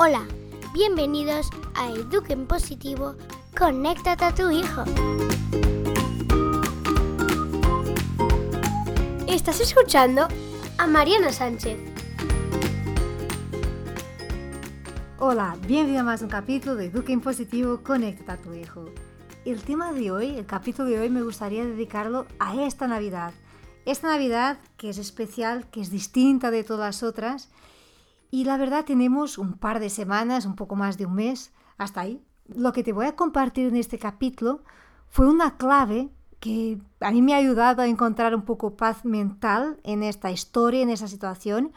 Hola, bienvenidos a Eduquen Positivo, conéctate a tu hijo. Estás escuchando a Mariana Sánchez. Hola, bienvenido a más un capítulo de Eduquen Positivo, conéctate a tu hijo. El tema de hoy, el capítulo de hoy, me gustaría dedicarlo a esta Navidad. Esta Navidad que es especial, que es distinta de todas las otras y la verdad tenemos un par de semanas, un poco más de un mes, hasta ahí. Lo que te voy a compartir en este capítulo fue una clave que a mí me ha ayudado a encontrar un poco paz mental en esta historia, en esa situación,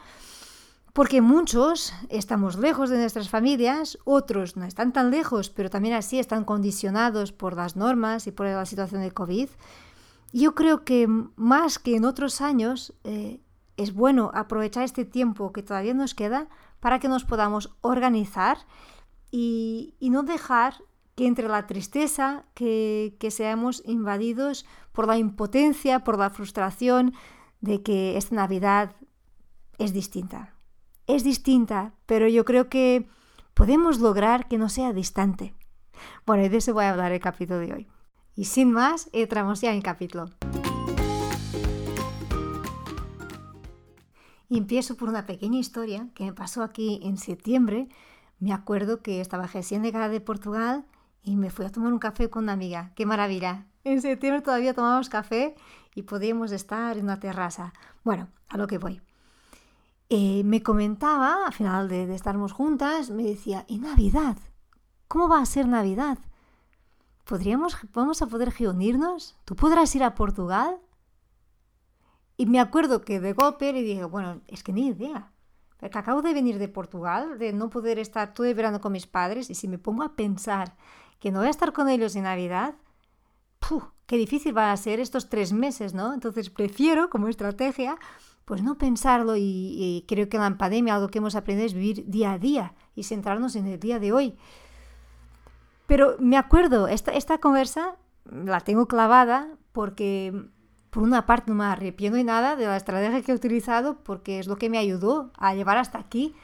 porque muchos estamos lejos de nuestras familias, otros no están tan lejos, pero también así están condicionados por las normas y por la situación de COVID. Yo creo que más que en otros años, eh, es bueno aprovechar este tiempo que todavía nos queda para que nos podamos organizar y, no dejar que entre la tristeza, que, seamos invadidos por la impotencia, por la frustración de que esta Navidad es distinta. Es distinta, pero yo creo que podemos lograr que no sea distante. Bueno, y de eso voy a hablar el capítulo de hoy. Y sin más, entramos ya en el capítulo. Empiezo por una pequeña historia que me pasó aquí en septiembre. Me acuerdo que estaba recién llegada de Portugal y me fui a tomar un café con una amiga. ¡Qué maravilla! En septiembre todavía tomamos café y podíamos estar en una terraza. Bueno, a lo que voy. Eh, me comentaba, al final de, de estarmos juntas, me decía, ¿y Navidad? ¿Cómo va a ser Navidad? ¿Podríamos, ¿Vamos a poder reunirnos? ¿Tú podrás ir a Portugal? Y me acuerdo que de golpe le dije, bueno, es que ni idea. Porque acabo de venir de Portugal, de no poder estar todo el verano con mis padres, y si me pongo a pensar que no voy a estar con ellos en Navidad, ¡puh! qué difícil van a ser estos tres meses, ¿no? Entonces prefiero, como estrategia, pues no pensarlo y, y, creo que en la pandemia algo que hemos aprendido es vivir día a día y centrarnos en el día de hoy. Pero me acuerdo, esta, esta conversa la tengo clavada porque por una parte no me arrepiento de nada de la estrategia que he utilizado porque es lo que me ayudó a llevar hasta aquí.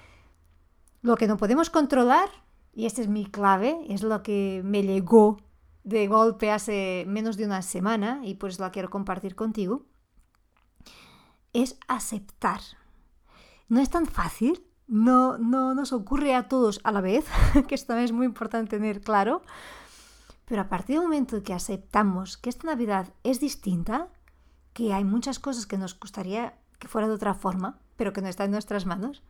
Lo que no podemos controlar, y esta es mi clave, es lo que me llegó de golpe hace menos de una semana y por eso la quiero compartir contigo, es aceptar. No es tan fácil, no, no nos ocurre a todos a la vez, que esto es muy importante tener claro, pero a partir del momento que aceptamos que esta Navidad es distinta, que hay muchas cosas que nos gustaría que fuera de otra forma, pero que no está en nuestras manos.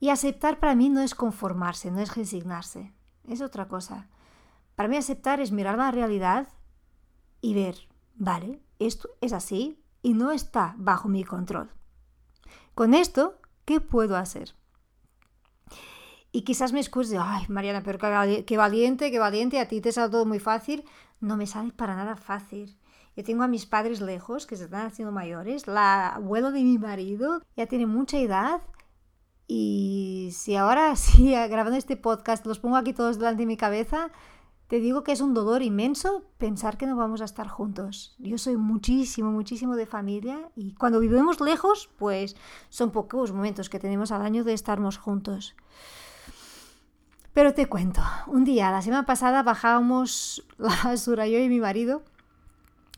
Y aceptar para mí no es conformarse, no es resignarse, es otra cosa. Para mí aceptar es mirar la realidad y ver, vale, esto es así y no está bajo mi control. Con esto, ¿qué puedo hacer? Y quizás me excuse, ay, Mariana, pero qué valiente, qué valiente, a ti te sale todo muy fácil. No me sale para nada fácil. Yo tengo a mis padres lejos, que se están haciendo mayores. La abuelo de mi marido ya tiene mucha edad. Y si ahora, sí, grabando este podcast, los pongo aquí todos delante de mi cabeza, te digo que es un dolor inmenso pensar que no vamos a estar juntos. Yo soy muchísimo, muchísimo de familia y cuando vivimos lejos, pues son pocos momentos que tenemos al año de estarnos juntos. Pero te cuento, un día, la semana pasada, bajábamos la basura yo y mi marido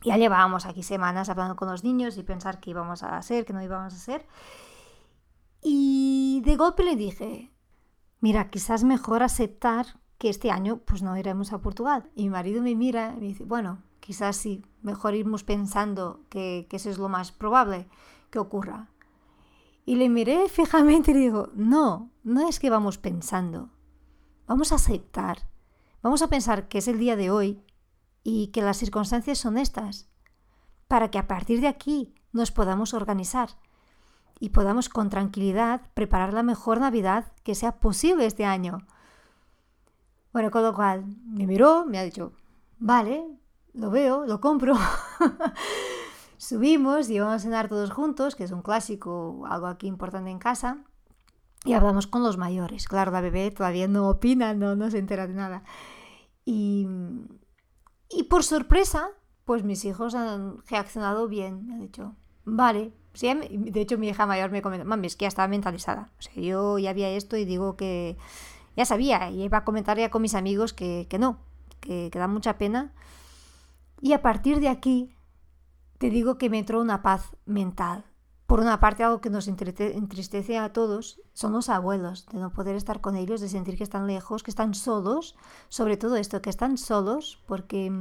ya llevábamos aquí semanas hablando con los niños y pensar qué íbamos a hacer, qué no íbamos a hacer. Y de golpe le dije, mira, quizás mejor aceptar que este año pues no iremos a Portugal. Y mi marido me mira y me dice, bueno, quizás sí, mejor irnos pensando que, que eso es lo más probable que ocurra. Y le miré fijamente y digo, no, no es que vamos pensando, vamos a aceptar, vamos a pensar que es el día de hoy y que las circunstancias son estas, para que a partir de aquí nos podamos organizar y podamos con tranquilidad preparar la mejor Navidad que sea posible este año. Bueno, con lo cual me miró, me ha dicho, vale, lo veo, lo compro. Subimos y vamos a cenar todos juntos, que es un clásico, algo aquí importante en casa. Y hablamos con los mayores. Claro, la bebé todavía no opina, no, no se entera de nada. Y, y por sorpresa, pues mis hijos han reaccionado bien. Me han dicho, vale, de hecho, mi hija mayor me comentó, mami, es que ya estaba mentalizada. O sea, yo ya había esto y digo que ya sabía, y iba a comentar ya con mis amigos que, no, que, que da mucha pena. Y a partir de aquí, te digo que me entró una paz mental. Por una parte, algo que nos entristece a todos son los abuelos, de no poder estar con ellos, de sentir que están lejos, que están solos, sobre todo esto, que están solos, porque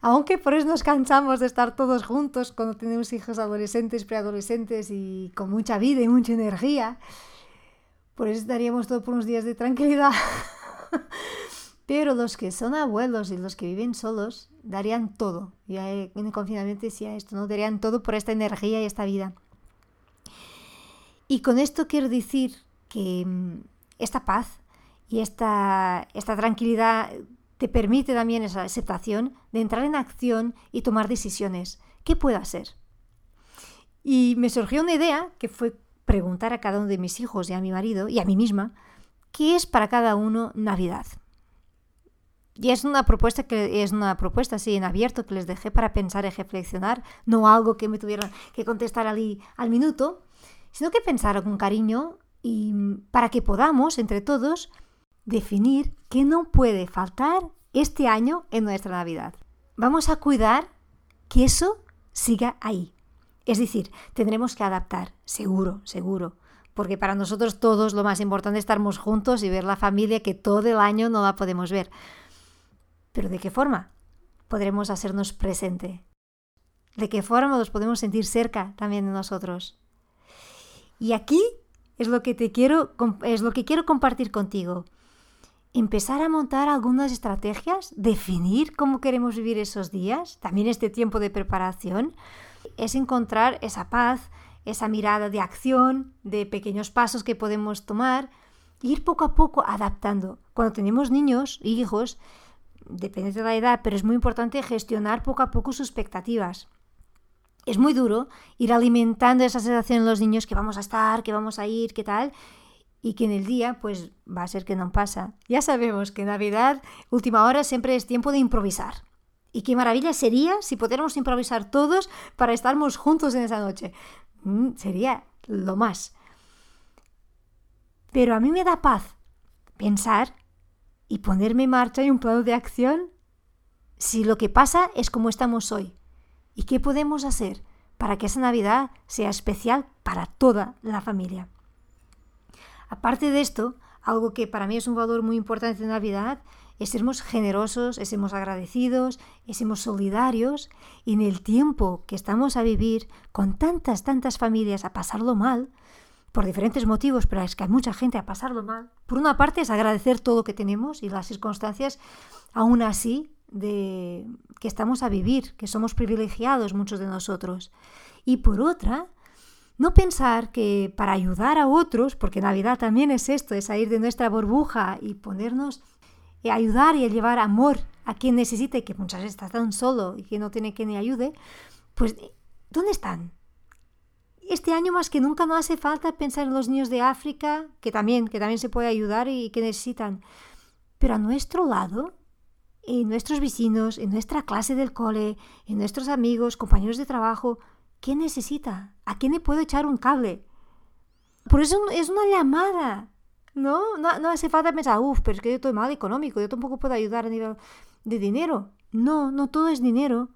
aunque por eso nos cansamos de estar todos juntos cuando tenemos hijos adolescentes, preadolescentes y con mucha vida y mucha energía, por eso estaríamos todos por unos días de tranquilidad. Pero los que son abuelos y los que viven solos darían todo. Ya en el confinamiento decía esto, ¿no? Darían todo por esta energía y esta vida. Y con esto quiero decir que mm, esta paz y esta, esta tranquilidad te permite también esa aceptación de entrar en acción y tomar decisiones. ¿Qué puedo hacer? Y me surgió una idea que fue preguntar a cada uno de mis hijos y a mi marido y a mí misma qué es para cada uno Navidad. Y es una propuesta que es una propuesta así en abierto que les dejé para pensar y reflexionar, no algo que me tuvieran que contestar al, al minuto, sino que pensar con cariño y para que podamos entre todos definir qué no puede faltar este año en nuestra Navidad. Vamos a cuidar que eso siga ahí. Es decir, tendremos que adaptar, seguro, seguro, porque para nosotros todos lo más importante es estarmos juntos y ver la familia que todo el año no la podemos ver. Pero ¿de qué forma podremos hacernos presente? ¿De qué forma nos podemos sentir cerca también de nosotros? Y aquí es lo que te quiero es lo que quiero compartir contigo empezar a montar algunas estrategias, definir cómo queremos vivir esos días, también este tiempo de preparación, es encontrar esa paz, esa mirada de acción, de pequeños pasos que podemos tomar, ir poco a poco adaptando. Cuando tenemos niños y hijos, depende de la edad, pero es muy importante gestionar poco a poco sus expectativas. Es muy duro ir alimentando esa sensación en los niños que vamos a estar, que vamos a ir, qué tal, y que en el día pues va a ser que no pasa. Ya sabemos que Navidad, última hora, siempre es tiempo de improvisar. Y qué maravilla sería si pudiéramos improvisar todos para estarmos juntos en esa noche. Mm, sería lo más. Pero a mí me da paz pensar y ponerme en marcha y un plano de acción si lo que pasa es como estamos hoy. ¿Y qué podemos hacer para que esa Navidad sea especial para toda la familia? Aparte de esto, algo que para mí es un valor muy importante en Navidad es sermos generosos, es sermos agradecidos, es sermos solidarios y en el tiempo que estamos a vivir con tantas, tantas familias a pasarlo mal, por diferentes motivos, pero es que hay mucha gente a pasarlo mal. Por una parte es agradecer todo lo que tenemos y las circunstancias aún así de que estamos a vivir, que somos privilegiados muchos de nosotros. Y por otra, no pensar que para ayudar a otros, porque Navidad también es esto, es salir de nuestra burbuja y ponernos y ayudar y llevar amor a quien necesite, que muchas veces está tan solo y que no tiene quien le ayude, pues ¿dónde están? Este año más que nunca no hace falta pensar en los niños de África, que también, que también se puede ayudar y que necesitan. Pero a nuestro lado, en nuestros vecinos, en nuestra clase del cole, en nuestros amigos, compañeros de trabajo, ¿Qué necesita? ¿A quién le puedo echar un cable? Por eso es una llamada. ¿No? No, hace falta pensar, uff, pero es que yo estoy mal económico, yo tampoco puedo ayudar a nivel de dinero. No, no todo es dinero.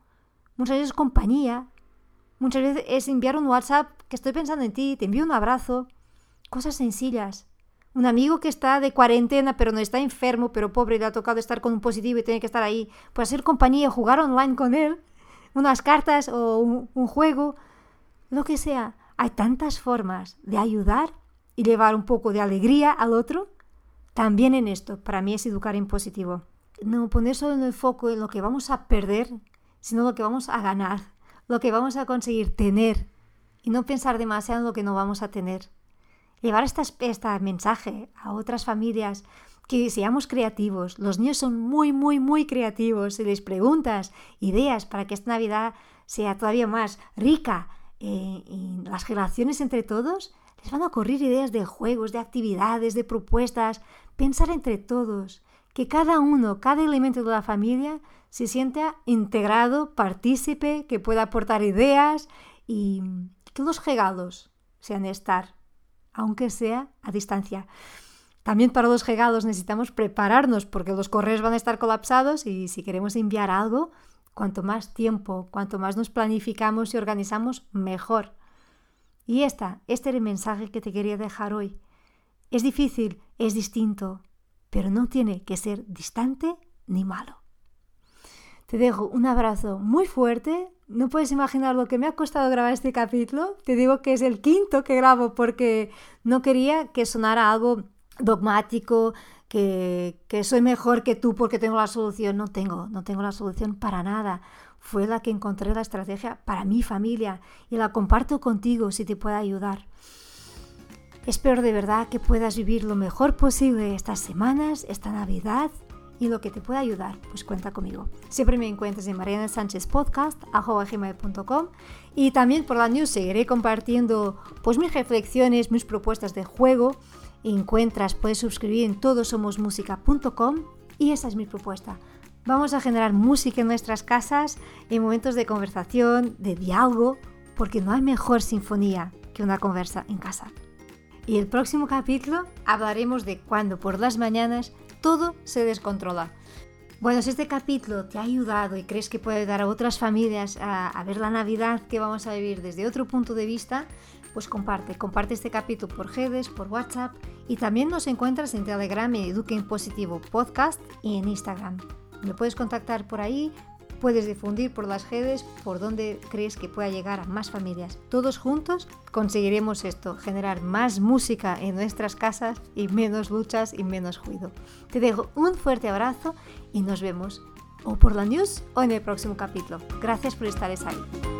Muchas veces es compañía. Muchas veces es enviar un WhatsApp que estoy pensando en ti, te envío un abrazo. Cosas sencillas. Un amigo que está de cuarentena pero no está enfermo, pero pobre, le ha tocado estar con un positivo y tiene que estar ahí. Pues hacer compañía, jugar online con él unas cartas o un, juego, lo que sea. Hay tantas formas de ayudar y llevar un poco de alegría al otro. También en esto, para mí es educar en positivo. No poner solo en el foco en lo que vamos a perder, sino lo que vamos a ganar, lo que vamos a conseguir tener y no pensar demasiado en lo que no vamos a tener. Llevar este mensaje a otras familias que seamos creativos. Los niños son muy, muy, muy creativos. Si les preguntas ideas para que esta Navidad sea todavía más rica eh, en las relaciones entre todos, les van a ocurrir ideas de juegos, de actividades, de propuestas. Pensar entre todos, que cada uno, cada elemento de la familia se sienta integrado, partícipe, que pueda aportar ideas y que los regalos sean estar, aunque sea a distancia. También para los regalos necesitamos prepararnos porque los correos van a estar colapsados y si queremos enviar algo, cuanto más tiempo, cuanto más nos planificamos y organizamos, mejor. Y esta, este era el mensaje que te quería dejar hoy. Es difícil, es distinto, pero no tiene que ser distante ni malo. Te dejo un abrazo muy fuerte. No puedes imaginar lo que me ha costado grabar este capítulo. Te digo que es el quinto que grabo porque no quería que sonara algo dogmático, que, soy mejor que tú porque tengo la solución. No tengo, no tengo la solución para nada. Fue la que encontré la estrategia para mi familia y la comparto contigo si te puede ayudar. Espero de verdad que puedas vivir lo mejor posible estas semanas, esta Navidad y lo que te pueda ayudar, pues cuenta conmigo. Siempre me encuentras en Mariana Sánchez Podcast, gmail.com y también por la news seguiré compartiendo pues mis reflexiones, mis propuestas de juego. Encuentras, puedes suscribir en todosomosmusica.com y esa es mi propuesta. Vamos a generar música en nuestras casas en momentos de conversación, de diálogo, porque no hay mejor sinfonía que una conversa en casa. Y el próximo capítulo hablaremos de cuando por las mañanas todo se descontrola. Bueno, si este capítulo te ha ayudado y crees que puede ayudar a otras familias a, ver la Navidad que vamos a vivir desde otro punto de vista, pues comparte, comparte este capítulo por redes, por WhatsApp y también nos encuentras en Telegram en Eduquen Positivo Podcast y en Instagram. Me puedes contactar por ahí puedes difundir por las redes por donde crees que pueda llegar a más familias. Todos juntos conseguiremos esto, generar más música en nuestras casas y menos luchas y menos ruido. Te dejo un fuerte abrazo y nos vemos o por la news o en el próximo capítulo. Gracias por estar ahí.